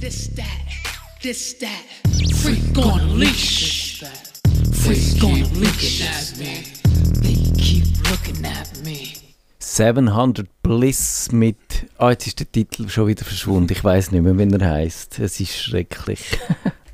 This, that, this, that. Freak on a leash. Freak on a leash. at me. They keep looking at me. 700 Bliss mit. Ah, jetzt ist der Titel schon wieder verschwunden. Ich weiß nicht mehr, wie er heißt. Es ist schrecklich.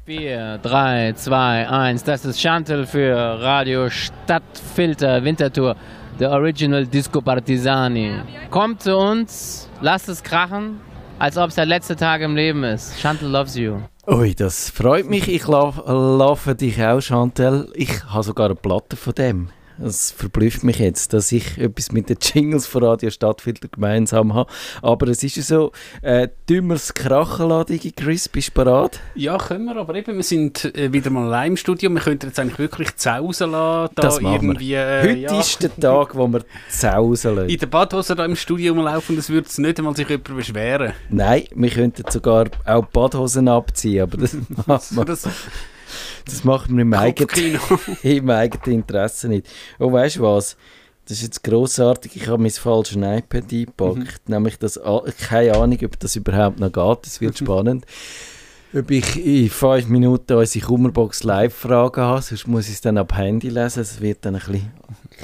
4, 3, 2, 1. Das ist Chantel für Radio Stadtfilter Wintertour. Der Original Disco Partisani. Kommt zu uns, lasst es krachen, als ob es der letzte Tag im Leben ist. Chantel loves you. Ui, das freut mich. Ich laufe dich auch, Chantel. Ich habe sogar eine Platte von dem. Es verblüfft mich jetzt, dass ich etwas mit den Jingles von Radio Stadtfilter gemeinsam habe. Aber es ist ja so, äh, dümmeres Krachenladung, Chris, bist du bereit? Ja, können wir, aber eben, wir sind äh, wieder mal allein im Studio. Wir könnten jetzt eigentlich wirklich zausen lassen. Da Das machen wir. irgendwie, äh, Heute ja. ist der Tag, wo wir zausen lassen. in der Badhose da im Studio rumlaufen, das würde es nicht einmal sich jemand beschweren. Nein, wir könnten sogar auch Badhosen abziehen, aber das, machen wir- Das das machen wir im eigenen, im eigenen Interesse nicht. Oh, weißt du was? Das ist jetzt grossartig. Ich habe mein falsches iPad eingepackt. Nämlich das, keine Ahnung, ob das überhaupt noch geht. Das wird spannend. Ob ich in fünf Minuten unsere Kummerbox Live-Fragen habe, sonst muss ich es dann ab Handy lesen. Es wird dann ein bisschen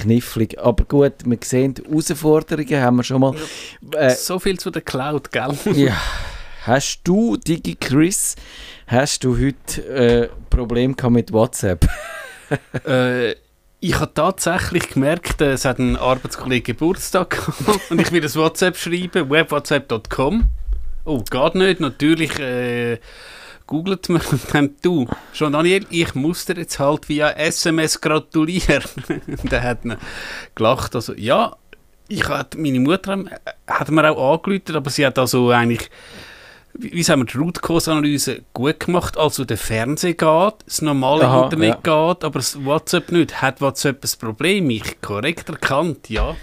knifflig. Aber gut, wir sehen, die Herausforderungen haben wir schon mal. Äh, so viel zu der Cloud, gell? ja. Hast du, Digi Chris, hast du heute äh, Probleme gehabt mit WhatsApp? äh, ich habe tatsächlich gemerkt, äh, es hat ein Arbeitskollege Geburtstag gehabt und ich will das WhatsApp schreiben, webwhatsapp.com. Oh, geht nicht. Natürlich äh, googelt man und dann du, schon Daniel, ich muss dir jetzt halt via SMS gratulieren. und er hat dann gelacht. Also, ja, ich hatte, meine Mutter hat mir auch angerufen, aber sie hat also eigentlich wie sagen wir, die Root-Cause-Analyse gut gemacht. Also der Fernseher geht, das normale Aha, Internet geht, aber das WhatsApp nicht. Hat WhatsApp ein Problem? Ich korrekt erkannt, ja.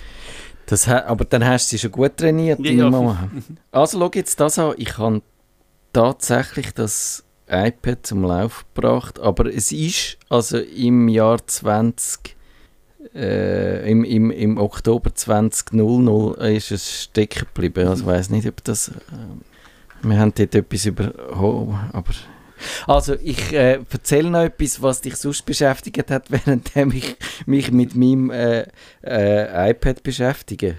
Das, aber dann hast du sie schon gut trainiert, Ja, ja. Mama. Also schau jetzt das an. Ich habe tatsächlich das iPad zum Lauf gebracht, aber es ist also im Jahr 20 äh, im, im, im Oktober 2000 ist es stecken geblieben. Also ich weiß nicht, ob das äh, wir haben dort etwas überholt, aber also ich äh, erzähle noch etwas, was dich sonst beschäftigt hat, während ich mich mit meinem äh, äh, iPad beschäftige.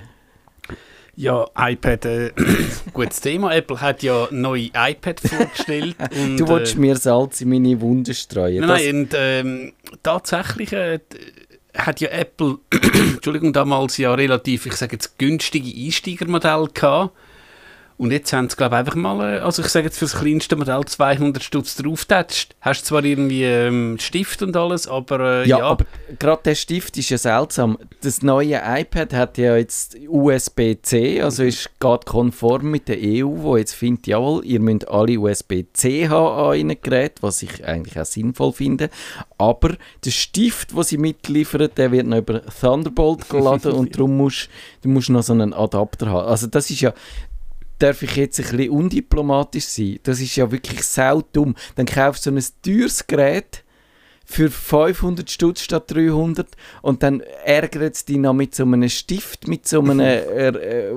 Ja, iPad, äh, gutes Thema. Apple hat ja neue iPad vorgestellt. und, Du willst äh, mir Salz in meine Wunden streuen. Nein, Das- nein, und ähm, tatsächlich äh, hat ja Apple, Entschuldigung, damals ja relativ, ich sage jetzt, günstige Einsteigermodelle gehabt. Und jetzt haben sie, glaube ich, einfach mal, äh, also ich sage jetzt für das kleinste Modell 200 Stutz draufgetatscht. Hast zwar irgendwie ähm, Stift und alles, aber äh, ja, ja, aber gerade der Stift ist ja seltsam. Das neue iPad hat ja jetzt USB-C, also ist geht konform mit der EU, wo jetzt findet, jawohl, ihr müsst alle USB-C haben an ihren Geräten, was ich eigentlich auch sinnvoll finde. Aber der Stift, den sie mitliefern, der wird noch über Thunderbolt geladen und darum musst du musst noch so einen Adapter haben. Also das ist ja darf ich jetzt ein bisschen undiplomatisch sein? Das ist ja wirklich saudumm. Dann kaufst du so ein teures Gerät für 500 Stutz statt 300 und dann ärgert es dich noch mit so einem Stift, mit so einem äh, äh,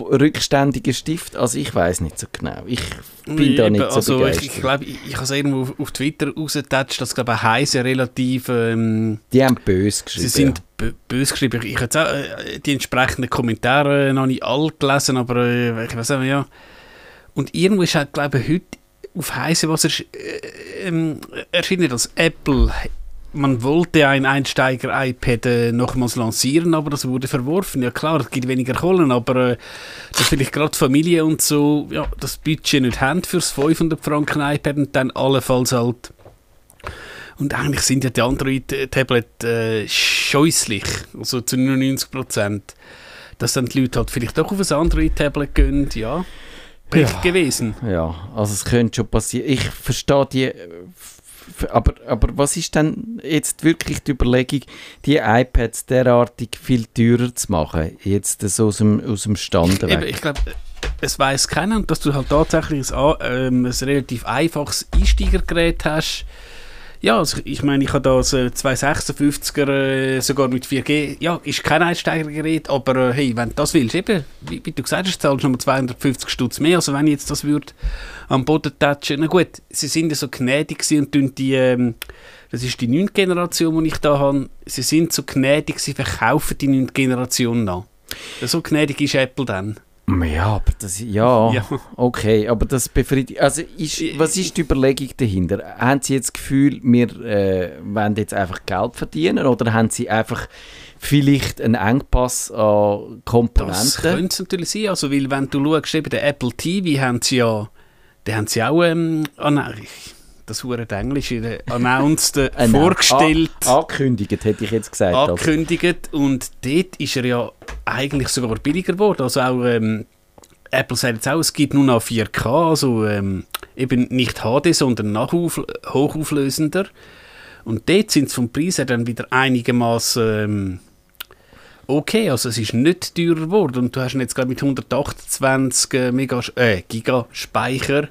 rückständigen Stift. Also ich weiß nicht so genau. Ich bin da nicht so also ich, begeistert. ich glaube, ich, ich habe es irgendwo auf, auf Twitter rausgetatscht, dass glaube ich Heise relativ ähm, Die haben böse geschrieben. Sie sind bö- böse geschrieben. Ich habe jetzt auch äh, die entsprechenden Kommentare äh, noch nicht alle gelesen, aber äh, ich weiß auch, ja. Und irgendwo ist halt, glaube ich, heute auf heiße Wasser äh, ähm, erschienen, dass Apple, man wollte ein Einsteiger-iPad äh, nochmals lancieren, aber das wurde verworfen. Ja klar, es gibt weniger Kohlen, aber äh, dass vielleicht gerade Familie und so ja, das Budget nicht haben fürs 500 Franken iPad und dann allenfalls halt und eigentlich sind ja die Android-Tablet äh, scheußlich, also zu 99%. Dass dann die Leute halt vielleicht doch auf ein Android-Tablet gehen, ja. Pech Ja. gewesen. Ja, also es könnte schon passieren. Ich verstehe die. Aber, aber was ist denn jetzt wirklich die Überlegung, die iPads derartig viel teurer zu machen? Jetzt so aus dem, aus dem Stand weg. ich glaube, es weiß keiner, dass du halt tatsächlich ein, ähm, ein relativ einfaches Einsteigergerät hast. Ja, also ich meine, ich habe da so 256er äh, sogar mit 4G. Ja, ist kein Einsteigergerät, aber äh, hey, wenn du das willst, eben, wie, wie du gesagt hast, zahlst du nochmal 250 Stutz mehr. Also wenn ich jetzt das würde am Boden touchen, na gut, sie sind ja so gnädig und tun die, ähm, das ist die 9. Generation, die ich da habe, sie sind so gnädig, sie verkaufen die 9. Generation noch. So gnädig ist Apple dann. Ja, aber das, ja, Ja. okay, aber das befriedigt, also ist, was ist die Überlegung dahinter? Haben Sie jetzt das Gefühl, wir äh, wollen jetzt einfach Geld verdienen oder haben Sie einfach vielleicht einen Engpass an Das Komponenten? könnte es natürlich sein, also, weil wenn du schaust, eben den Apple TV haben sie ja, den haben sie auch, ähm, an, das hure Englisch, announced, äh, nein, vorgestellt. an- angekündigt, hätte ich jetzt gesagt. aber- angekündigt und dort ist er ja eigentlich sogar billiger geworden. Also auch ähm, Apple sagt jetzt auch, es gibt nur noch 4K, also ähm, eben nicht HD, sondern hochauflösender. Und dort sind sie vom Preis her dann wieder einigermaßen ähm, okay, also es ist nicht teurer geworden und du hast jetzt gerade mit 128 äh, Mega, äh, Giga Speicher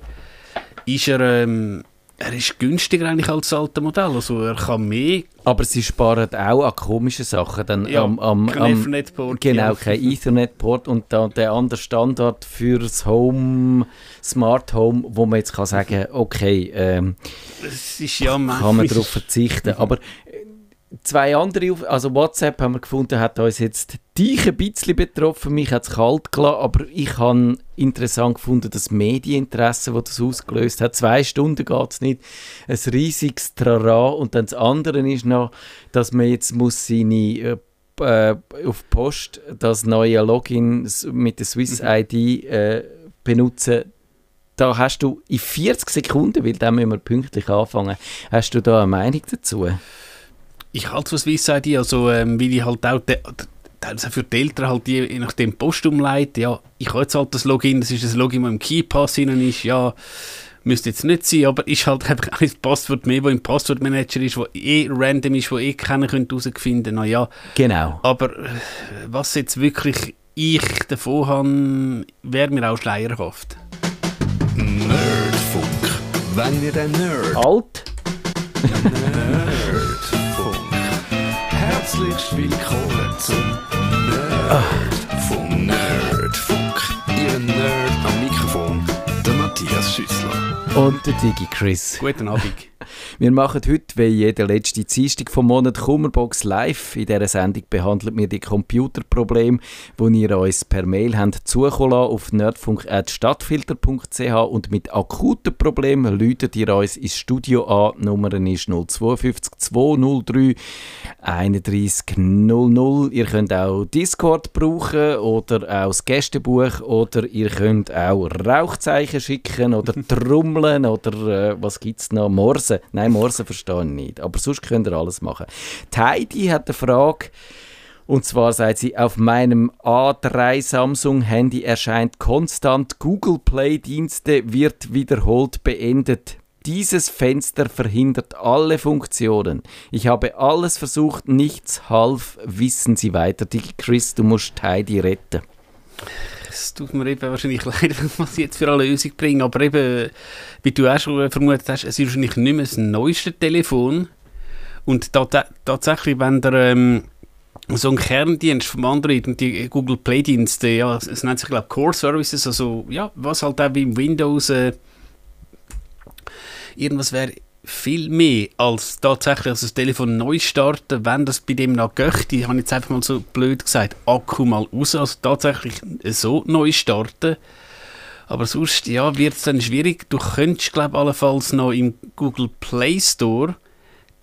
ist er, ähm, er ist günstiger eigentlich als das alte Modell, also er kann mehr Aber sie sparen auch an komischen Sachen. Dann Ja, am, am, kein Ethernet-Port, Genau, ja. kein Ethernet-Port und dann der andere Standard fürs Home, Smart Home, wo man jetzt kann sagen, okay, ähm, Es ist ja kann man darauf verzichten. Aber äh, zwei andere, auf- also WhatsApp haben wir gefunden, hat uns jetzt dich ein bisschen betroffen, mich hat es kalt gelassen, aber ich habe interessant gefunden, das Medieninteresse, das das ausgelöst hat. Zwei Stunden geht es nicht, ein riesiges Trara. Und dann das andere ist noch, dass man jetzt muss seine äh, äh, auf Post das neue Login mit der Swiss ID äh, benutzen. Da hast du in 40 Sekunden, weil dann müssen wir pünktlich anfangen, hast du da eine Meinung dazu? Ich halte es Swiss ID, also ähm, weil ich halt auch de, teilweise auch für die Eltern halt die, je nachdem Post umleite. Ja, ich habe jetzt halt das Login, das ist das Login, das im Keypass drin ist. Ja, müsste jetzt nicht sein, aber ist halt einfach ein Passwort mehr, das im Passwortmanager ist, wo eh random ist, wo eh keiner könnte herausfinden. Na ja, Genau. aber äh, was jetzt wirklich ich davon habe, wäre mir auch schleierhaft. Nerdfunk. Wenn ihr den Nerd. Alt? Nerdfunk. Herzlich willkommen zum Nerdfunk. Nerdfunk. Ihr Nerd am Mikrofon, der Matthias Schüssler. Und der Digi Chris. Guten Abend. Wir machen heute, wie jede letzte Dienstag vom Monat, Kummerbox live. In dieser Sendung behandeln wir die Computerprobleme, die ihr uns per Mail habt zukommen lassen auf nerdfunk.stadtfilter.ch und mit akuten Problemen läutet ihr uns ins Studio an. Die Nummer ist 052 203 3100. Ihr könnt auch Discord brauchen oder auch das Gästebuch oder ihr könnt auch Rauchzeichen schicken oder trommeln oder äh, was gibt es noch? Morse. Nein, Morse verstehe ich nicht. Aber sonst könnt ihr alles machen. Die Heidi hat eine Frage. Und zwar sagt sie, auf meinem A3 Samsung Handy erscheint konstant Google Play Dienste wird wiederholt beendet. Dieses Fenster verhindert alle Funktionen. Ich habe alles versucht, nichts half. Wissen Sie weiter. Digi Chris, du musst Heidi retten. Es tut mir eben wahrscheinlich leid, was ich jetzt für eine Lösung bringe, aber eben, wie du auch schon vermutet hast, es ist wahrscheinlich nicht mehr das neueste Telefon. Und tat tatsächlich, wenn der ähm, so ein Kerndienst vom Android und die Google Play Dienste, ja, es es nennt sich glaube Core Services, also ja, was halt auch wie im Windows äh, irgendwas wäre viel mehr als tatsächlich das Telefon neu starten, wenn das bei dem noch göchte, habe ich jetzt einfach mal so blöd gesagt, Akku mal raus, also tatsächlich so neu starten. Aber sonst, ja, wird es dann schwierig. Du könntest, glaube ich, allenfalls noch im Google Play Store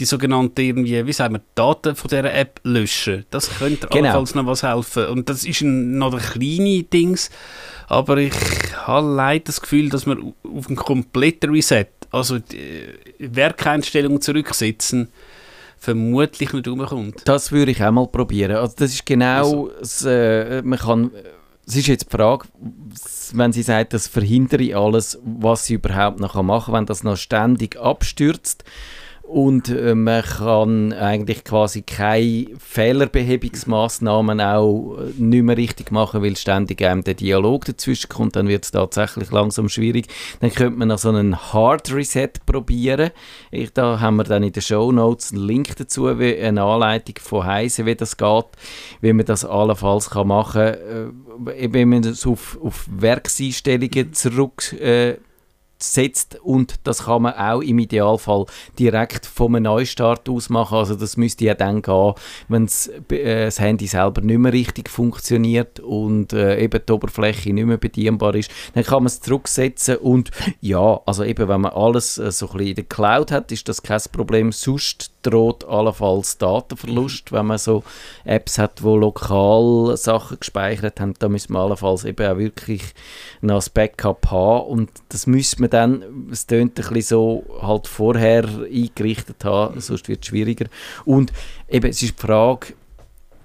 die sogenannte irgendwie, wie sagen wir, Daten von dieser App löschen. Das könnte Genau. allenfalls noch was helfen. Und das ist ein, noch ein kleine Dings, aber ich habe leider das Gefühl, dass man auf einen kompletten Reset, also die Werkeinstellungen zurücksetzen, vermutlich nicht umkommt. Das würde ich auch mal probieren. Also das ist genau, das, äh, man kann, es ist jetzt die Frage, wenn sie sagt, das verhindere alles, was sie überhaupt noch machen kann, wenn das noch ständig abstürzt. Und äh, man kann eigentlich quasi keine Fehlerbehebungsmaßnahmen auch äh, nicht mehr richtig machen, weil ständig einem der Dialog dazwischen kommt, dann wird es tatsächlich langsam schwierig. Dann könnte man noch so einen Hard Reset probieren. Ich, da haben wir dann in den Show Notes einen Link dazu, wie eine Anleitung von Heise, wie das geht, wie man das allenfalls kann machen kann, äh, wenn man das auf, auf Werkseinstellungen zurück äh, setzt und das kann man auch im Idealfall direkt vom Neustart aus machen. Also das müsste ja dann gehen, wenn äh, das Handy selber nicht mehr richtig funktioniert und äh, eben die Oberfläche nicht mehr bedienbar ist. Dann kann man es zurücksetzen und ja, also eben wenn man alles äh, so ein bisschen in der Cloud hat, ist das kein Problem. Sonst droht allenfalls Datenverlust, wenn man so Apps hat, wo lokal Sachen gespeichert haben, da müssen wir allenfalls eben auch wirklich noch das Backup haben und das müssen wir dann, es tönt ein bisschen so, halt vorher eingerichtet haben, sonst wird es schwieriger. Und eben, es ist die Frage,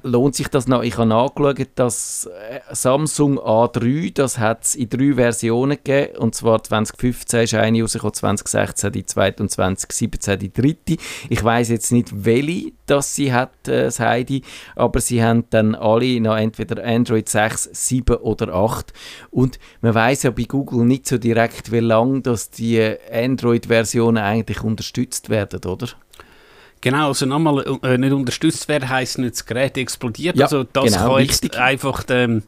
lohnt sich das noch? Ich habe nachgeschaut, dass äh, Samsung A3, das hat es in drei Versionen gegeben, und zwar 2015 ist eine rausgekommen, 2016 die zweite und 2017 die dritte. Ich weiß jetzt nicht, welche das sie hat, äh, das Heidi, aber sie haben dann alle noch entweder Android 6, 7 oder 8 und man weiß ja bei Google nicht so direkt, wie lange dass die Android-Versionen eigentlich unterstützt werden, oder? Genau, also nochmal äh, nicht unterstützt werden, heisst nicht, das Gerät explodiert. Ja, also das genau, kann jetzt richtig. einfach ähm,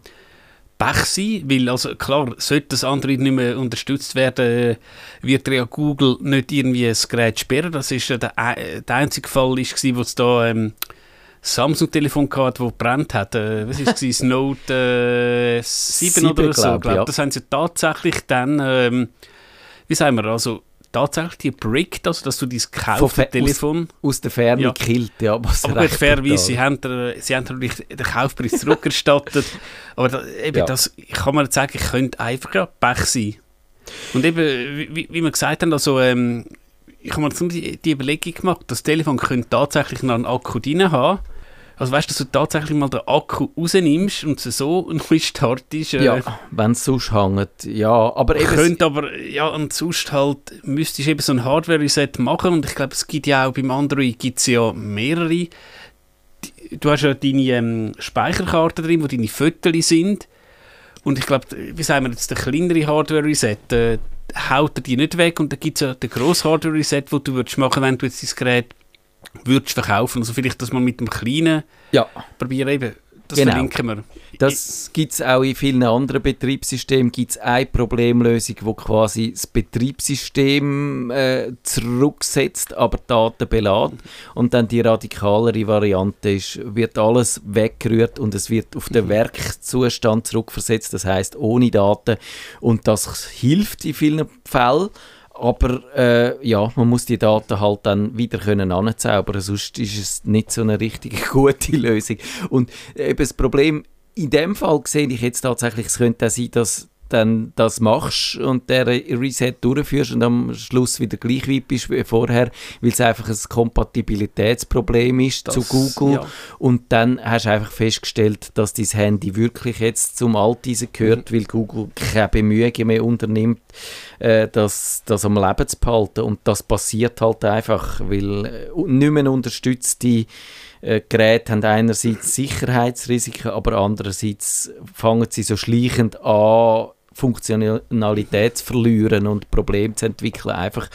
Pech sein, weil also klar, sollte das Android nicht mehr unterstützt werden, äh, wird ja Google nicht irgendwie das Gerät sperren. Das ist ja der, äh, der einzige Fall, ist, gewesen, wo es da ähm, Samsung-Telefon gehabt, das gebrannt hat. Äh, was ist es? Note äh, 7 Sieben, oder so, glaub, glaub. ja. Das haben sie tatsächlich dann, ähm, wie sagen wir, also tatsächlich die bricked, also dass du dein gekaufte Telefon... Aus der Ferne Ja. killt, ja. Aber recht fairerweise, sie haben, der, sie haben natürlich den Kaufpreis zurückerstattet. aber da, eben, Ja. das kann man nicht sagen, könnte einfach ja Pech sein. Und eben, wie, wie wir gesagt haben, also, ähm, ich habe mir die Überlegung gemacht, das Telefon könnte tatsächlich noch einen Akku drin haben. Also weißt du, dass du tatsächlich mal den Akku rausnimmst und so neu startest. Äh, Ja, wenn es sonst hängt, ja. Aber eben, Könnte aber, ja, und sonst halt, müsstest du eben so ein Hardware-Reset machen und ich glaube, es gibt ja auch beim Android gibt's ja mehrere. Du hast ja deine ähm, Speicherkarte drin, wo deine Fotos sind und ich glaube, wie sagen wir jetzt, der kleinere Hardware-Reset, äh, haut er die nicht weg und dann gibt es ja den grossen Hardware-Reset, wo du würdest machen, wenn du jetzt dein Gerät würdest verkaufen. Also vielleicht, dass man mit dem kleinen ja, probieren eben, das Genau. verlinken wir. das gibt es auch in vielen anderen Betriebssystemen. Gibt es eine Problemlösung, wo quasi das Betriebssystem äh, zurücksetzt, aber Daten belässt. Und dann die radikalere Variante ist, wird alles weggerührt und es wird auf den Werkzustand zurückversetzt, das heißt ohne Daten. Und das hilft in vielen Fällen. Aber äh, ja, man muss die Daten halt dann wieder können anzaubern, sonst ist es nicht so eine richtig gute Lösung. Und eben das Problem in dem Fall sehe ich jetzt tatsächlich, es könnte auch sein, dass dann das machst und der Reset durchführst und am Schluss wieder gleich weit bist wie vorher, weil es einfach ein Kompatibilitätsproblem ist Das- zu Google ja. und dann hast du einfach festgestellt, dass dein Handy wirklich jetzt zum Alteisen gehört, weil Google keine Bemühungen mehr unternimmt, äh, das, das am Leben zu behalten. Und das passiert halt einfach, weil äh, nicht mehr unterstützte äh, Geräte haben einerseits Sicherheitsrisiken, aber andererseits fangen sie so schleichend an, Funktionalität zu verlieren und Probleme zu entwickeln, einfach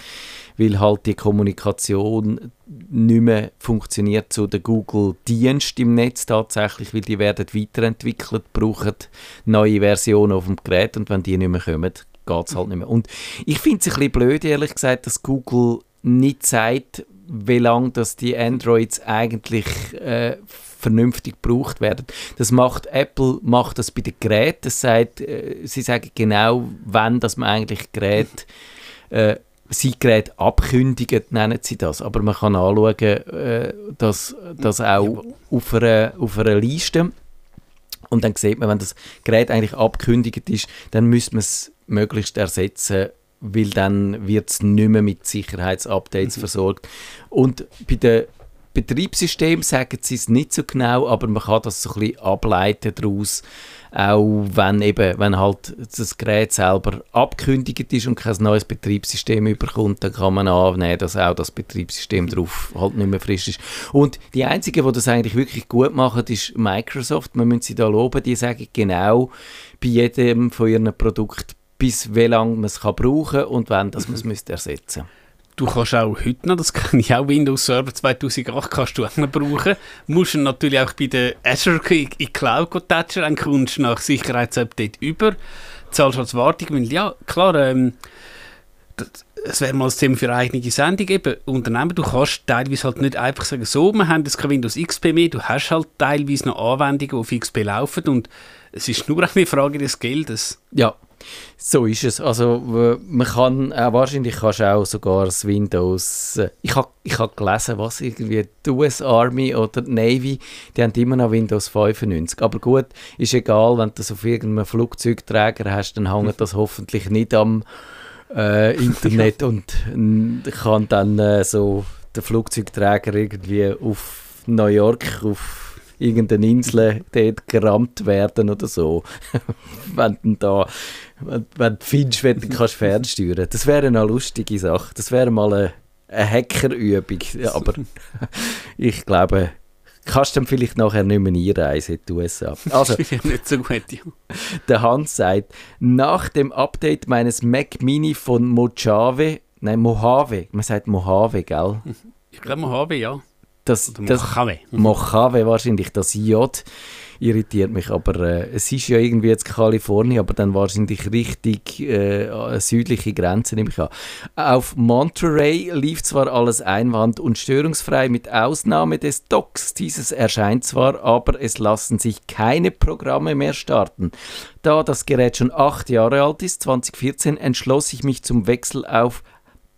weil halt die Kommunikation nicht mehr funktioniert zu den Google-Dienst im Netz tatsächlich, weil die werden weiterentwickelt, brauchen neue Versionen auf dem Gerät und wenn die nicht mehr kommen, geht es halt nicht mehr. Und ich finde es ein bisschen blöd, ehrlich gesagt, dass Google nicht sagt, wie lange dass die Androids eigentlich äh, vernünftig gebraucht werden. Das macht Apple macht das bei den Geräten. Das sagt, äh, sie sagen genau, wann dass man eigentlich Geräte äh, sie Gerät abkündigen, nennen sie das. Aber man kann anschauen, äh, dass das auch auf einer, auf einer Liste und dann sieht man, wenn das Gerät eigentlich abkündigt ist, dann müsste man es möglichst ersetzen, weil dann wird es nicht mehr mit Sicherheitsupdates versorgt. Und bei den Betriebssystem sagen sie es nicht so genau, aber man kann das so ein bisschen ableiten daraus, auch wenn eben, wenn halt das Gerät selber abgekündigt ist und kein neues Betriebssystem überkommt, dann kann man annehmen, dass auch das Betriebssystem drauf halt nicht mehr frisch ist. Und die einzigen, die das eigentlich wirklich gut machen, ist Microsoft. Man muss sie da loben, die sagen genau bei jedem von ihren Produkten, bis wie lange man es kann brauchen und wann das man es müsste ersetzen Du kannst auch heute noch, das kann ich auch Windows Server 2008 kannst du auch noch brauchen. Musst du natürlich auch bei der Azure in in Cloud touchen, dann kommst du nach Sicherheitsupdate über, zahlst als Wartung, weil ja, klar, ähm, das, es wäre mal ein Thema für eine eigene Sendung eben. Unternehmen, du kannst teilweise halt nicht einfach sagen, so, wir haben jetzt kein Windows XP mehr, du hast halt teilweise noch Anwendungen, die auf XP laufen und es ist nur eine Frage des Geldes. Ja, so ist es. Also man kann, äh, wahrscheinlich kannst du auch sogar das Windows, äh, ich habe ich hab gelesen, was irgendwie die US Army oder die Navy, die haben immer noch Windows 95. Aber gut, ist egal, wenn du das auf irgendeinem Flugzeugträger hast, dann hängt das hoffentlich nicht am äh, Internet und kann dann äh, so der Flugzeugträger irgendwie auf New York, auf irgendeine Insel dort gerammt werden oder so. wenn du da, wenn, wenn du findest, wenn du kannst fernsteuern. Das wäre eine lustige Sache. Das wäre mal eine, eine Hackerübung. Ja, aber ich glaube, kannst du dann vielleicht nachher nicht mehr einreisen in die USA. Also, Das ist nicht so gut, ja. der Hans sagt, nach dem Update meines Mac Mini von Mojave, nein, Mojave, man sagt Mojave, gell? Ich glaube, haben ja. Das, das, Mojave. Mojave wahrscheinlich, das J irritiert mich, aber äh, es ist ja irgendwie jetzt Kalifornien, aber dann wahrscheinlich richtig äh, an südliche Grenze, nehme ich an. Auf Monterey lief zwar alles einwand- und störungsfrei mit Ausnahme des Docks. Dieses erscheint zwar, aber es lassen sich keine Programme mehr starten. Da das Gerät schon acht Jahre alt ist, 2014, entschloss ich mich zum Wechsel auf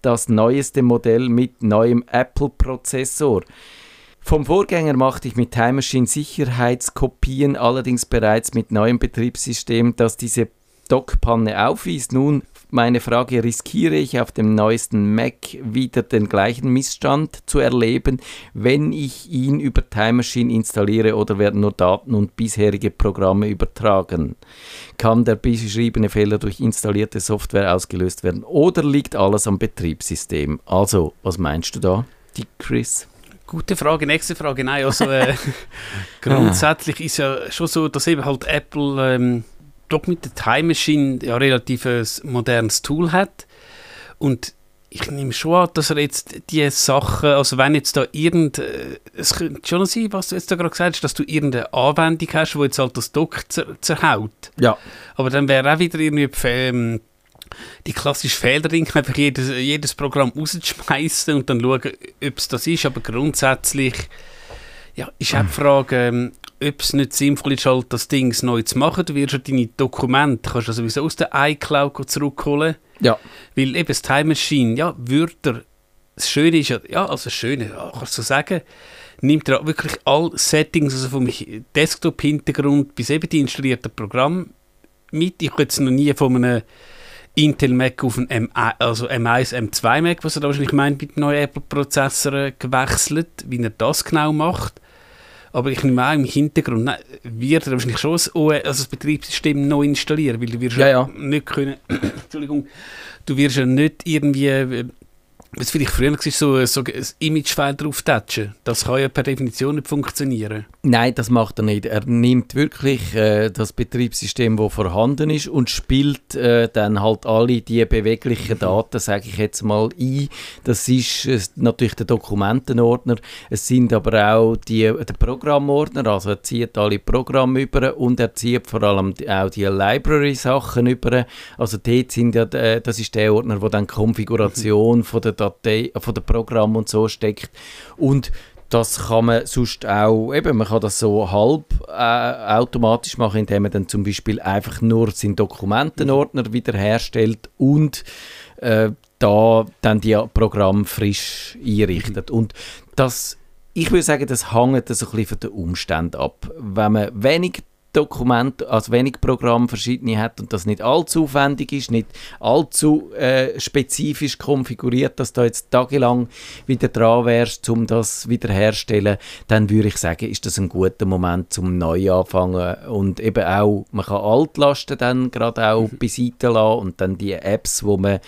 das neueste Modell mit neuem Apple-Prozessor. Vom Vorgänger machte ich mit Time Machine Sicherheitskopien, allerdings bereits mit neuem Betriebssystem, das diese Dockpanne aufwies. Nun meine Frage, riskiere ich auf dem neuesten Mac wieder den gleichen Missstand zu erleben, wenn ich ihn über Time Machine installiere oder werden nur Daten und bisherige Programme übertragen? Kann der beschriebene Fehler durch installierte Software ausgelöst werden oder liegt alles am Betriebssystem? Also, was meinst du da, die Chris? Gute Frage, nächste Frage. Nein, also äh, grundsätzlich ist ja schon so, dass eben halt Apple ähm, doch mit der Time Machine ja relativ ein modernes Tool hat. Und ich nehme schon an, dass er jetzt die Sachen, also wenn jetzt da irgend, äh, es könnte schon sein, was du jetzt da gerade gesagt hast, dass du irgendeine Anwendung hast, wo jetzt halt das Dock zer zerhaut. Ja. Aber dann wäre auch wieder irgendwie die klassische Fehlerring, einfach jedes, jedes Programm rauszuschmeißen und dann schauen, ob es das ist. Aber grundsätzlich ja, ist auch die Frage, ähm, ob es nicht sinnvoll ist, halt das Ding neu zu machen. Du wirst ja deine Dokumente, kannst du sowieso aus der iCloud zurückholen. Ja. Weil eben das Time Machine, ja, Wörter, das Schöne ist ja, ja, also das Schöne, ja, kannst du sagen, nimmt er wirklich alle Settings, also vom Desktop-Hintergrund bis eben die installierten Programme mit. Ich habe jetzt noch nie von einem Intel Mac auf einen M1, also M1, M2 Mac, was er da wahrscheinlich meint, mit neuen Apple-Prozessoren gewechselt, wie er das genau macht. Aber ich nehme an, im Hintergrund nein, wird er wahrscheinlich schon das, OS, also das Betriebssystem neu installieren, weil du wirst Ja, ja. nicht können, Entschuldigung, du wirst ja nicht irgendwie, äh, was vielleicht früher war, so, so ein Imagefile drauf touchen. Das kann ja per Definition nicht funktionieren. Nein, das macht er nicht. Er nimmt wirklich äh, das Betriebssystem, das vorhanden ist, und spielt äh, dann halt alle die beweglichen Daten, sage ich jetzt mal, ein. Das ist äh, natürlich der Dokumentenordner. Es sind aber auch die, der Programmordner, also er zieht alle Programme über und er zieht vor allem auch die Library-Sachen über. Also dort sind ja, äh, das ist der Ordner, wo dann die Konfiguration von der Datei, von der Programm und so steckt. Und das kann man sonst auch, eben, man kann das so halb äh, automatisch machen, indem man dann zum Beispiel einfach nur seinen Dokumentenordner wiederherstellt und äh, da dann die Programm frisch einrichtet. Und das, ich würde sagen, das hängt so ein bisschen von den Umständen ab. Wenn man wenig Dokument, also wenig Programm verschiedene hat und das nicht allzu aufwendig ist, nicht allzu äh, spezifisch konfiguriert, dass du jetzt tagelang wieder dran wärst, um das wiederherzustellen, dann würde ich sagen, ist das ein guter Moment zum neu anfangen. Und eben auch, man kann Altlasten dann gerade auch beiseite lassen und dann die Apps, wo man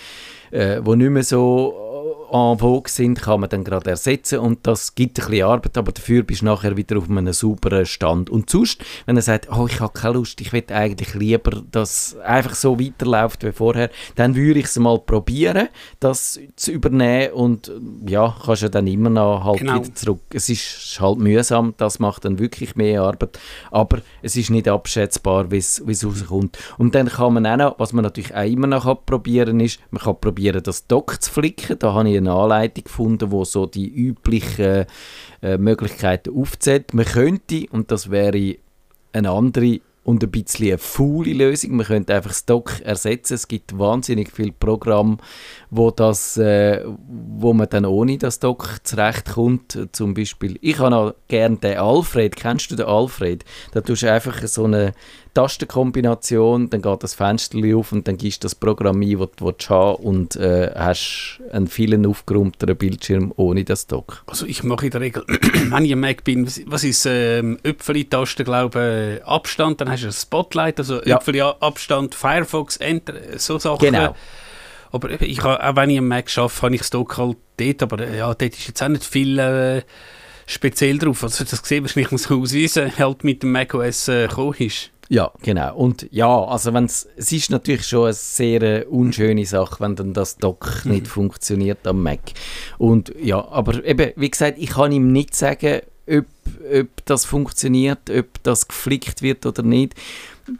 äh, wo nicht mehr so en vogue sind, kann man dann gerade ersetzen und das gibt ein bisschen Arbeit, aber dafür bist du nachher wieder auf einem sauberen Stand. Und sonst, wenn er sagt, oh, ich habe keine Lust, ich will eigentlich lieber, dass einfach so weiterläuft wie vorher, dann würde ich es mal probieren, das zu übernehmen und ja, kannst ja dann immer noch halt Genau. wieder zurück. Es ist halt mühsam, das macht dann wirklich mehr Arbeit, aber es ist nicht abschätzbar, wie es rauskommt. Und dann kann man auch noch, was man natürlich auch immer noch kann probieren ist, man kann probieren, das Dock zu flicken. Da habe ich eine Anleitung gefunden, wo so die üblichen äh, Möglichkeiten aufzählt. Man könnte, und das wäre eine andere und ein bisschen eine faule Lösung. Man könnte einfach das Dock ersetzen. Es gibt wahnsinnig viele Programme, wo, das, äh, wo man dann ohne das Dock zurechtkommt. Zum Beispiel, ich habe noch gerne den Alfred. Kennst du den Alfred? Da tust du einfach so eine Tastenkombination, dann geht das Fenster auf und dann gibst du das Programm ein, das du haben und äh, hast einen vielen aufgeräumteren Bildschirm ohne das Dock. Also ich mache in der Regel, wenn ich am Mac bin, was, ist ähm, Öpfeli-Taste, glaube ich, Abstand, dann hast du ein Spotlight, also Ja. Öpfeli-Abstand, Firefox, Enter, so Sachen. Genau. Aber ich auch wenn ich am Mac arbeite, habe ich das Dock halt dort, aber äh, ja, dort ist jetzt auch nicht viel äh, speziell drauf. Also das gesehen, was ich muss ausweisen, halt mit dem macOS äh, gekommen ist. Ja, genau. Und ja, also wenn's, es ist natürlich schon eine sehr äh, unschöne Sache, wenn dann das Dock nicht funktioniert am Mac. Und ja, aber eben, wie gesagt, ich kann ihm nicht sagen, ob, ob das funktioniert, ob das geflickt wird oder nicht.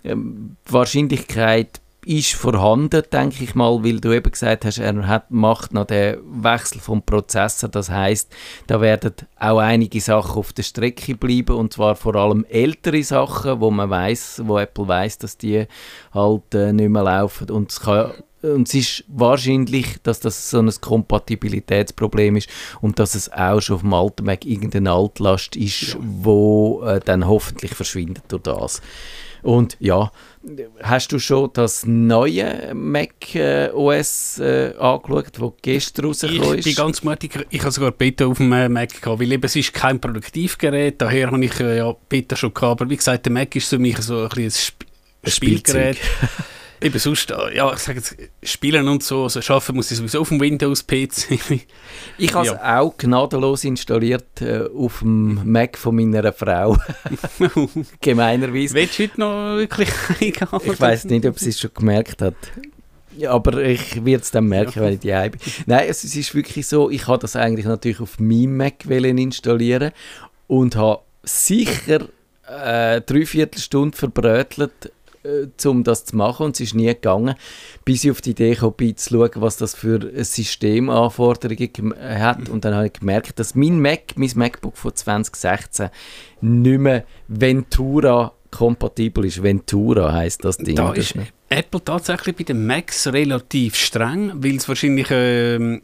Ähm, die Wahrscheinlichkeit ist vorhanden, denke ich mal, weil du eben gesagt hast, er hat, macht noch den Wechsel vom Prozessor. Das heißt, da werden auch einige Sachen auf der Strecke bleiben und zwar vor allem ältere Sachen, wo man weiß, wo Apple weiß, dass die halt äh, nicht mehr laufen und es kann und es ist wahrscheinlich, dass das so ein Kompatibilitätsproblem ist und dass es auch schon auf dem alten Mac irgendeine Altlast ist, wo äh, dann hoffentlich verschwindet durch das. Und ja, hast du schon das neue Mac äh, OS äh, angeschaut, das gestern rausgekommen Ich bin ist? ganz mutig, ich habe sogar Beta auf dem äh, Mac gehabt, weil eben, es ist kein Produktivgerät, daher habe ich äh, ja Beta schon gehabt, aber wie gesagt, der Mac ist für mich so ein, bisschen ein Sp Ein Spielgerät. Eben sonst, äh, ja, ich sage jetzt, Spielen und so, also arbeiten muss ich sowieso auf dem Windows-PC. Ich habe es auch gnadenlos installiert äh, auf dem Mac von meiner Frau. Gemeinerweise. Willst du heute noch wirklich? Ich weiß nicht, ob sie es schon gemerkt hat. Ja, aber ich werde es dann merken, wenn ich die bin. Nein, es, es ist wirklich so, ich habe das eigentlich natürlich auf meinem Mac installieren und habe sicher äh, dreiviertel Stunde verbrötelt, äh, um das zu machen und es ist nie gegangen, bis ich auf die Idee kam, zu schauen, was das für Systemanforderungen hat und dann habe ich gemerkt, dass mein Mac, mein MacBook von 2016 nicht mehr Ventura kompatibel ist. Ventura heißt das Ding. Da ist Apple tatsächlich bei den Macs relativ streng, weil es wahrscheinlich, ähm,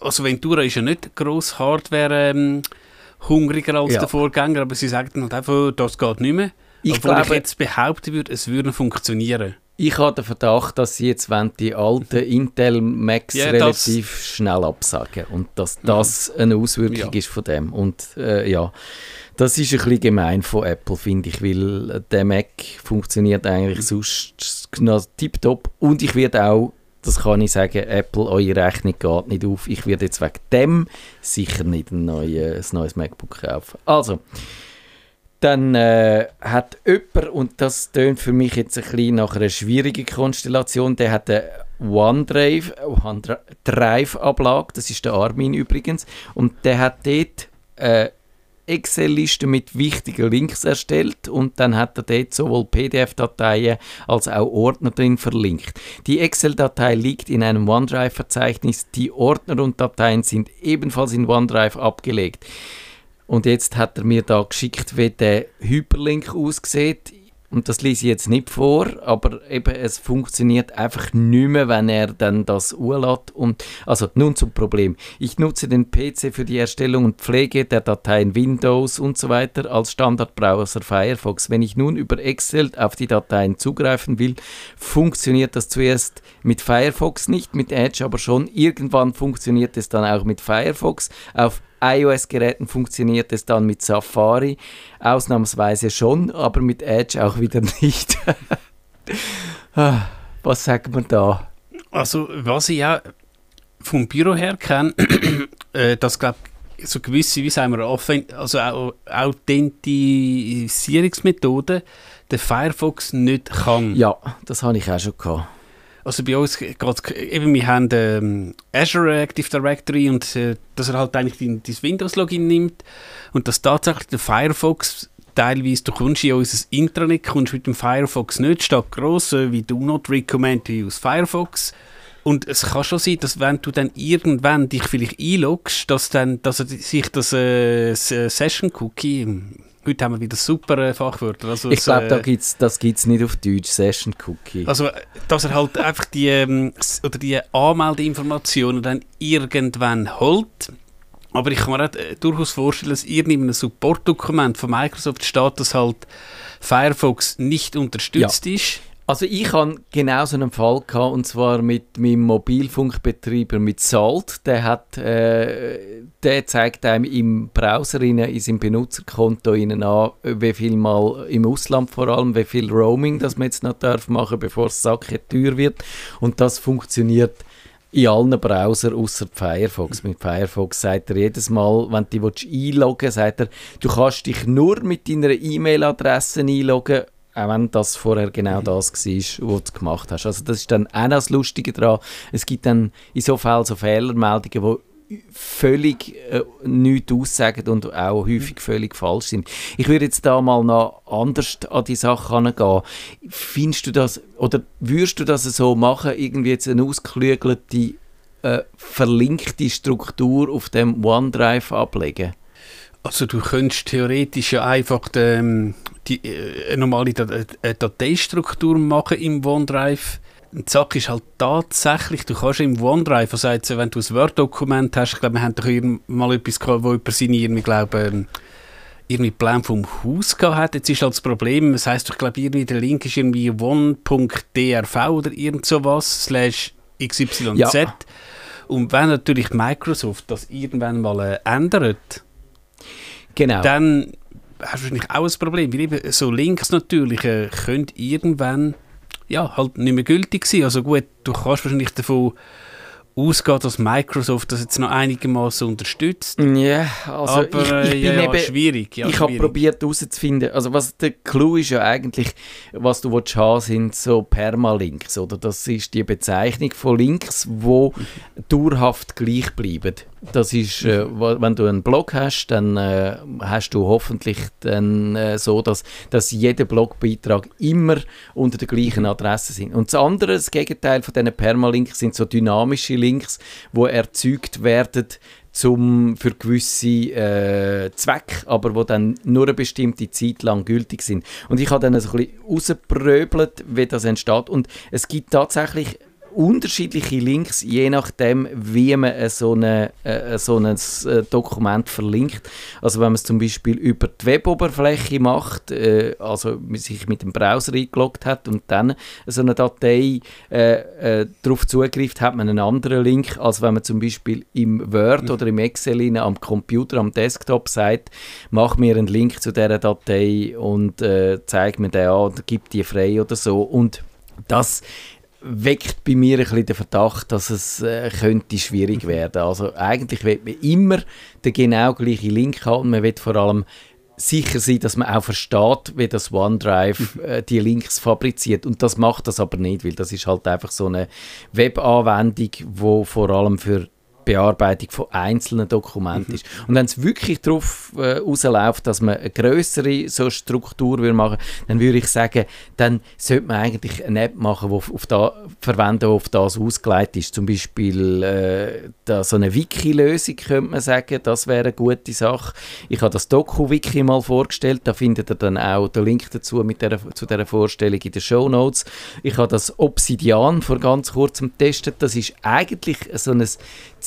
also Ventura ist ja nicht gross Hardware ähm, hungriger als Ja. der Vorgänger, aber sie sagen halt einfach, das geht nicht mehr. Ich Obwohl ich glaube- jetzt behaupten würde, es würde funktionieren. Ich habe den Verdacht, dass sie jetzt wollen die alten Intel Macs Ja, das- relativ schnell absagen und dass das eine Auswirkung Ja. ist von dem. Und äh, ja, das ist ein bisschen gemein von Apple, finde ich, weil der Mac funktioniert eigentlich sonst genau tiptop und ich werde auch, das kann ich sagen, Apple, eure Rechnung geht nicht auf. Ich werde jetzt wegen dem sicher nicht ein neues, ein neues MacBook kaufen. Also, dann äh, hat jemand, und das tönt für mich jetzt ein bisschen nach einer schwierigen Konstellation, der hat eine OneDrive, OneDrive-Ablage, das ist der Armin übrigens, und der hat dort äh, Excel-Liste mit wichtigen Links erstellt und dann hat er dort sowohl PDF-Dateien als auch Ordner drin verlinkt. Die Excel-Datei liegt in einem OneDrive-Verzeichnis, die Ordner und Dateien sind ebenfalls in OneDrive abgelegt. Und jetzt hat er mir da geschickt, wie der Hyperlink aussieht. und das lese ich jetzt nicht vor, aber eben es funktioniert einfach nicht mehr, wenn er dann das urlässt. Und, also nun zum Problem. Ich nutze den PC für die Erstellung und Pflege der Dateien Windows und so weiter als Standardbrowser Firefox. Wenn ich nun über Excel auf die Dateien zugreifen will, funktioniert das zuerst mit Firefox nicht, mit Edge aber schon. Irgendwann funktioniert es dann auch mit Firefox. Auf iOS-Geräten funktioniert es dann mit Safari ausnahmsweise schon, aber mit Edge auch wieder nicht. Ah, was sagt man da? Also, was ich auch vom Büro her kenne, äh, dass, glaube so gewisse, wie sagen wir, also auch Authentisierungsmethoden der Firefox nicht kann. Ja, das habe ich auch schon gehabt. Also bei uns geht eben, wir haben ähm, Azure Active Directory und äh, dass er halt eigentlich dein, dein Windows-Login nimmt und dass tatsächlich der Firefox teilweise, du kommst in unser Intranet, kommst mit dem Firefox nicht, statt gross, äh, wie Do Not Recommend to Use Firefox. Und es kann schon sein, dass wenn du dann irgendwann dich vielleicht einloggst, dass, dann, dass er sich das äh, Session-Cookie Heute haben wir wieder super äh, Fachwörter. Also ich glaube, äh, da gibt's, das gibt es nicht auf Deutsch, Session Cookie. Also, dass er halt einfach die, ähm, oder die Anmeldeinformationen dann irgendwann holt. Aber ich kann mir auch, äh, durchaus vorstellen, dass irgendein Support-Dokument von Microsoft steht, dass halt Firefox nicht unterstützt Ja. ist. Also ich hatte genau so einen Fall gehabt, und zwar mit meinem Mobilfunkbetreiber mit Salt. Der hat, äh, der zeigt einem im Browser in seinem Benutzerkonto an, wie viel mal im Ausland vor allem, wie viel Roaming, das man jetzt noch darf machen, bevor es sacke teuer wird. Und das funktioniert in allen Browsern außer Firefox. Mit Firefox sagt er jedes Mal, wenn du dich einloggen willst, sagt er, du kannst dich nur mit deiner E-Mail-Adresse einloggen, auch wenn das vorher genau das war, was du gemacht hast. Also das ist dann auch das Lustige daran. Es gibt dann in so Fällen so Fehlermeldungen, die völlig äh, nichts aussagen und auch häufig völlig falsch sind. Ich würde jetzt da mal noch anders an die Sache herangehen. Findest du das, oder würdest du das so machen, irgendwie jetzt eine ausgeklügelte, äh, verlinkte Struktur auf dem OneDrive ablegen? Also du könntest theoretisch ja einfach ähm, die, äh, eine normale Dat Dateistruktur machen im OneDrive. Die Sache ist halt tatsächlich, du kannst im OneDrive, also jetzt, wenn du ein Word-Dokument hast, ich glaube, wir haben doch mal etwas gehabt, wo jemand seine, irgendwie, glaube, ähm, irgendwie Plan vom Haus gehabt hat. Jetzt ist halt das Problem, das heisst, ich glaube, irgendwie der Link ist irgendwie one.drv oder irgend sowas, slash xyz. Ja. Und wenn natürlich Microsoft das irgendwann mal äh, ändert, Genau. dann hast du wahrscheinlich auch ein Problem. Weil eben so Links natürlich äh, können irgendwann ja, halt nicht mehr gültig sein. Also gut, du kannst wahrscheinlich davon ausgehen, dass Microsoft das jetzt noch einigermaßen unterstützt. Ja, also Aber ich, ich äh, bin ja, eben, schwierig. Ja, ich habe probiert herauszufinden, also was der Clou ist ja eigentlich, was du willst haben, sind so Permalinks, oder? Das ist die Bezeichnung von Links, wo dauerhaft gleich bleiben. Das ist, äh, wenn du einen Blog hast, dann äh, hast du hoffentlich dann äh, so, dass, dass jeder Blogbeitrag immer unter der gleichen Adresse sind. Und das andere, das Gegenteil von diesen Permalinks, sind so dynamische Links, wo erzeugt werden zum, für gewisse äh, Zwecke, aber wo dann nur eine bestimmte Zeit lang gültig sind. Und ich habe dann so ein bisschen rausgepröbelt, wie das entsteht. Und es gibt tatsächlich unterschiedliche Links, je nachdem, wie man so, eine, äh, so ein äh, Dokument verlinkt. Also wenn man es zum Beispiel über die Weboberfläche macht, äh, also sich mit dem Browser eingeloggt hat und dann so eine Datei äh, darauf zugreift, hat man einen anderen Link, als wenn man zum Beispiel im Word oder im Excel am Computer, am Desktop sagt, mach mir einen Link zu dieser Datei und äh, zeig mir den an gib die frei oder so. Und das weckt bei mir ein bisschen den Verdacht, dass es äh, könnte schwierig werden. Also eigentlich will man immer den genau gleichen Link haben und man will vor allem sicher sein, dass man auch versteht, wie das OneDrive äh, die Links fabriziert. Und das macht das aber nicht, weil das ist halt einfach so eine Webanwendung, wo vor allem für Bearbeitung von einzelnen Dokumenten ist. Und wenn es wirklich darauf äh, rausläuft, dass man eine größere so Struktur will machen dann würde ich sagen, dann sollte man eigentlich eine App machen, die auf, auf da, auf das ausgelegt ist. Zum Beispiel äh, da, so eine Wiki-Lösung, könnte man sagen, das wäre eine gute Sache. Ich habe das Doku-Wiki mal vorgestellt, da findet ihr dann auch den Link dazu mit der, zu dieser Vorstellung in den Show Notes. Ich habe das Obsidian vor ganz kurzem getestet, das ist eigentlich so ein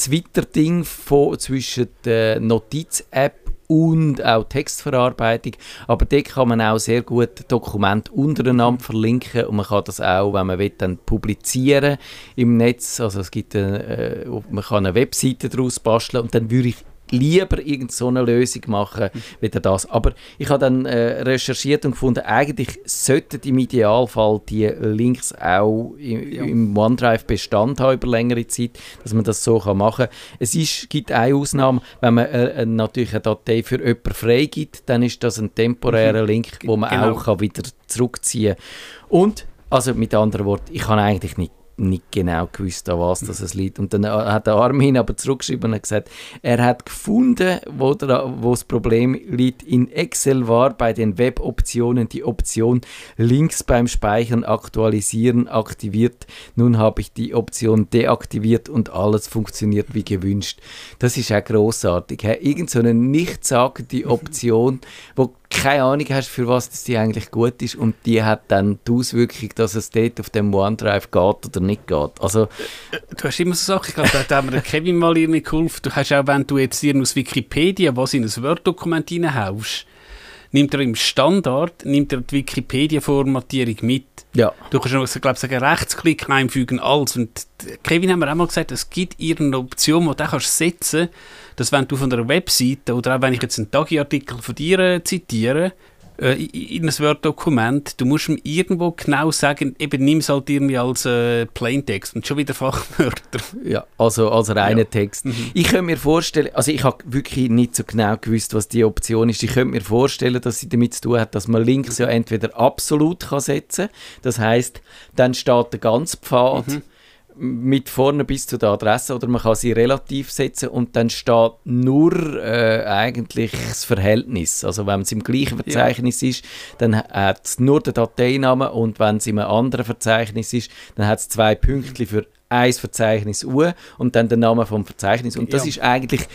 Twitter-Ding zwischen der Notiz-App und auch Textverarbeitung. Aber dort kann man auch sehr gut Dokumente untereinander verlinken und man kann das auch, wenn man will, dann publizieren im Netz. Also es gibt eine, äh, man kann eine Webseite daraus basteln und dann würde ich lieber irgendeine so eine Lösung machen, wie das. Aber ich habe dann äh, recherchiert und gefunden, eigentlich sollten im Idealfall die Links auch im, ja. im OneDrive Bestand haben über längere Zeit, dass man das so kann machen kann. Es ist, gibt eine Ausnahme, wenn man äh, natürlich eine Datei für jemanden freigibt, dann ist das ein temporärer mhm. Link, wo man genau. auch kann wieder zurückziehen kann. Und, also mit anderen Worten, ich kann eigentlich nicht nicht genau gewusst, an was das es liegt. Und dann hat der Armin aber zurückgeschrieben und gesagt, er hat gefunden, wo, der, wo das Problem liegt. In Excel war bei den Web-Optionen die Option links beim Speichern aktualisieren aktiviert. Nun habe ich die Option deaktiviert und alles funktioniert wie gewünscht. Das ist auch großartig. Irgend so eine nichtssagende Option, wo keine Ahnung hast, für was das die eigentlich gut ist und die hat dann die Auswirkung, dass es dort auf dem OneDrive geht oder nicht geht. Also, du hast immer so Sachen, glaube, da hat mir Kevin mal irgendwie geholfen. Du hast auch, wenn du jetzt hier aus Wikipedia was in ein Word-Dokument reinhaust, nimmt er im Standard nimmt er die Wikipedia-Formatierung mit. Ja. Du kannst noch, glaube sagen, Rechtsklick einfügen, alles. Und Kevin hat mir auch mal gesagt, es gibt irgendeine Option, die du kannst setzen kannst, dass wenn du von einer Webseite oder auch wenn ich jetzt einen Tagi-Artikel von dir äh, zitiere, in ein Word-Dokument, du musst ihm irgendwo genau sagen, eben nimm es halt irgendwie als äh, Plaintext und schon wieder Fachwörter. Ja, also als reiner ja. Text. Mhm. Ich könnte mir vorstellen, also ich habe wirklich nicht so genau gewusst, was die Option ist. Ich könnte mir vorstellen, dass sie damit zu tun hat, dass man Links ja entweder absolut kann setzen kann, das heißt, dann steht der ganze Pfad mhm mit vorne bis zu der Adresse oder man kann sie relativ setzen und dann steht nur äh, eigentlich das Verhältnis. Also wenn es im gleichen Verzeichnis ja. ist, dann hat es nur den Dateinamen und wenn es in einem anderen Verzeichnis ist, dann hat es zwei Pünktchen für ein Verzeichnis U und dann der Name vom Verzeichnis. Und das ja. ist eigentlich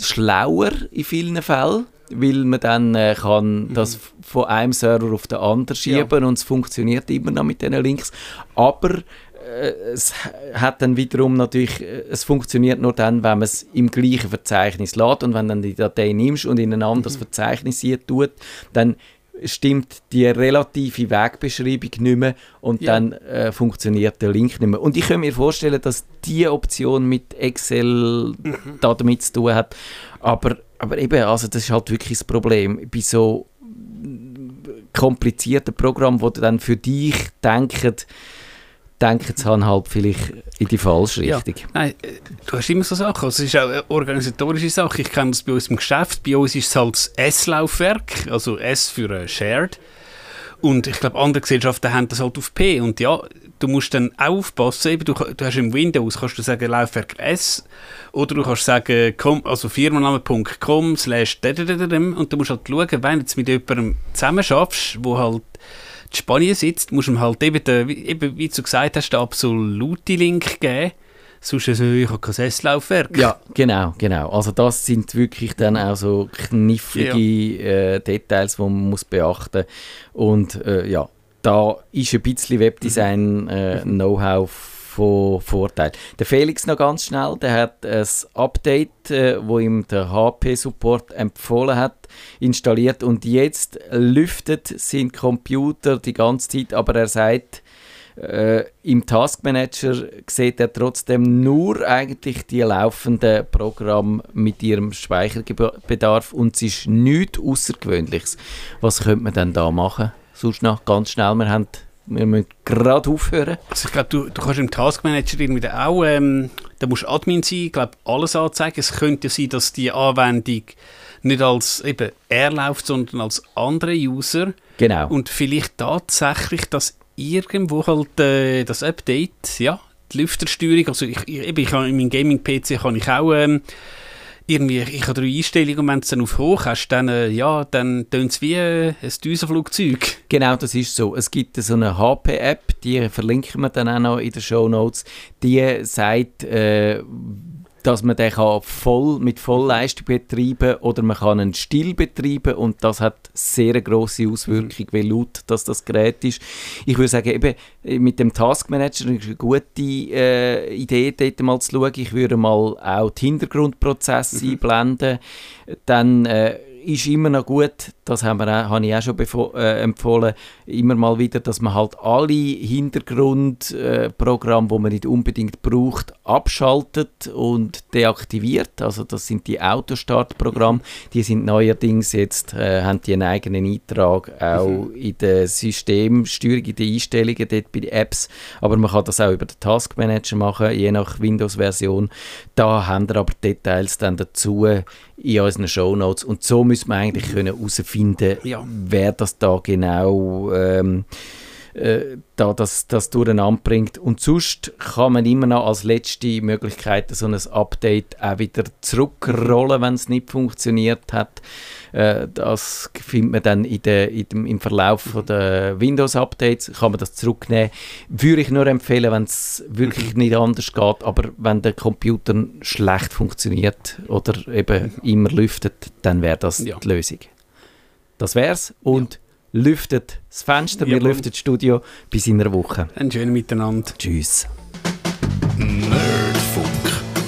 schlauer in vielen Fällen weil man dann äh, kann mhm. das von einem Server auf den anderen schieben ja. und es funktioniert immer noch mit diesen Links. Aber es hat dann wiederum natürlich, äh, es funktioniert nur dann, wenn man es im gleichen Verzeichnis lädt und wenn dann die Datei nimmst und in ein anderes mhm. Verzeichnis tut, dann stimmt die relative Wegbeschreibung nicht mehr und ja. dann äh, funktioniert der Link nicht mehr. Und ich kann mir vorstellen, dass diese Option mit Excel mhm. da damit zu tun hat. Aber, aber eben, also das ist halt wirklich das Problem. Bei so komplizierten Programmen, wo dann für dich denken, denken sie halt vielleicht in die falsche Richtung. Ja. Nein, äh, du hast immer so Sachen. Also es ist auch eine organisatorische Sache. Ich kenne das bei uns im Geschäft. Bei uns ist es halt das S-Laufwerk, also S für uh, Shared. Und ich glaube, andere Gesellschaften haben das halt auf P. Und ja, du musst dann auch aufpassen. Eben, du, du hast im Windows kannst du sagen Laufwerk S oder du kannst sagen com, also firmenname.com slash und du musst halt schauen, wenn du jetzt mit jemandem zusammen schaffst, wo halt in Spanien sitzt, musst du ihm halt eben, den, eben wie du gesagt hast, den absolute Link geben. Sonst also, ich habe kein Sesslaufwerk. Ja, genau, genau. Also das sind wirklich dann auch so knifflige ja. äh, Details, die man muss beachten muss. Und äh, ja, da ist ein bisschen Webdesign-Know-how mhm. äh, von Vorteil. Der Felix noch ganz schnell, der hat ein Update, äh, wo ihm der HP-Support empfohlen hat, installiert und jetzt lüftet sein Computer die ganze Zeit, aber er sagt, äh, im Taskmanager sieht er trotzdem nur eigentlich die laufenden Programme mit ihrem Speicherbedarf und es ist nichts Außergewöhnliches. Was könnte man denn da machen? Sonst noch ganz schnell, wir haben wir müssen gerade aufhören. Also ich glaube, du, du kannst im Taskmanager irgendwie auch, ähm, da musst du Admin sein, ich glaube, alles anzeigen. Es könnte sein, dass die Anwendung nicht als eben er läuft, sondern als andere User. Genau. Und vielleicht tatsächlich, dass irgendwo halt äh, das Update, ja, die Lüftersteuerung, also ich, ich, eben, ich habe in meinem Gaming-PC kann ich auch ähm, irgendwie, ich habe drei Einstellungen und wenn du es dann auf hoch hast, dann, äh, ja, dann tönt es wie äh, ein Düsenflugzeug. Genau, das ist so. Es gibt so eine HP-App, die verlinken wir dann auch noch in den Show Notes. Die sagt, äh, dass man den kann voll, mit Vollleistung betreiben oder man kann einen Still betreiben und das hat sehr eine grosse Auswirkung, wie laut das, das Gerät ist. Ich würde sagen, eben mit dem Taskmanager ist eine gute äh, Idee, dort mal zu schauen. Ich würde mal auch die Hintergrundprozesse Mhm. einblenden. Dann äh, ist immer noch gut, das haben wir auch, habe ich auch schon äh, empfohlen, immer mal wieder, dass man halt alle Hintergrundprogramme, äh, die man nicht unbedingt braucht, abschaltet und deaktiviert. Also das sind die Autostartprogramme, die sind neuerdings jetzt, äh, haben die einen eigenen Eintrag auch in der Systemsteuerung, in den Einstellungen dort bei den Apps, aber man kann das auch über den Taskmanager machen, je nach Windows-Version. Da haben wir aber Details dann dazu in unseren Shownotes und so müssen wir eigentlich können herausfinden, Ja. wer das da genau ähm, äh, da das, das durcheinander bringt. Und sonst kann man immer noch als letzte Möglichkeit so ein Update auch wieder zurückrollen, wenn es nicht funktioniert hat. Äh, das findet man dann in der, in dem, im Verlauf von der Windows-Updates, kann man das zurücknehmen. Würde ich nur empfehlen, wenn es wirklich nicht anders geht, aber wenn der Computer schlecht funktioniert oder eben immer lüftet, dann wäre das Ja. die Lösung. Das wär's und lüftet das Fenster, wir Jawohl. lüften das Studio bis in einer Woche. Ein schön miteinander. Tschüss. Nerdfunk.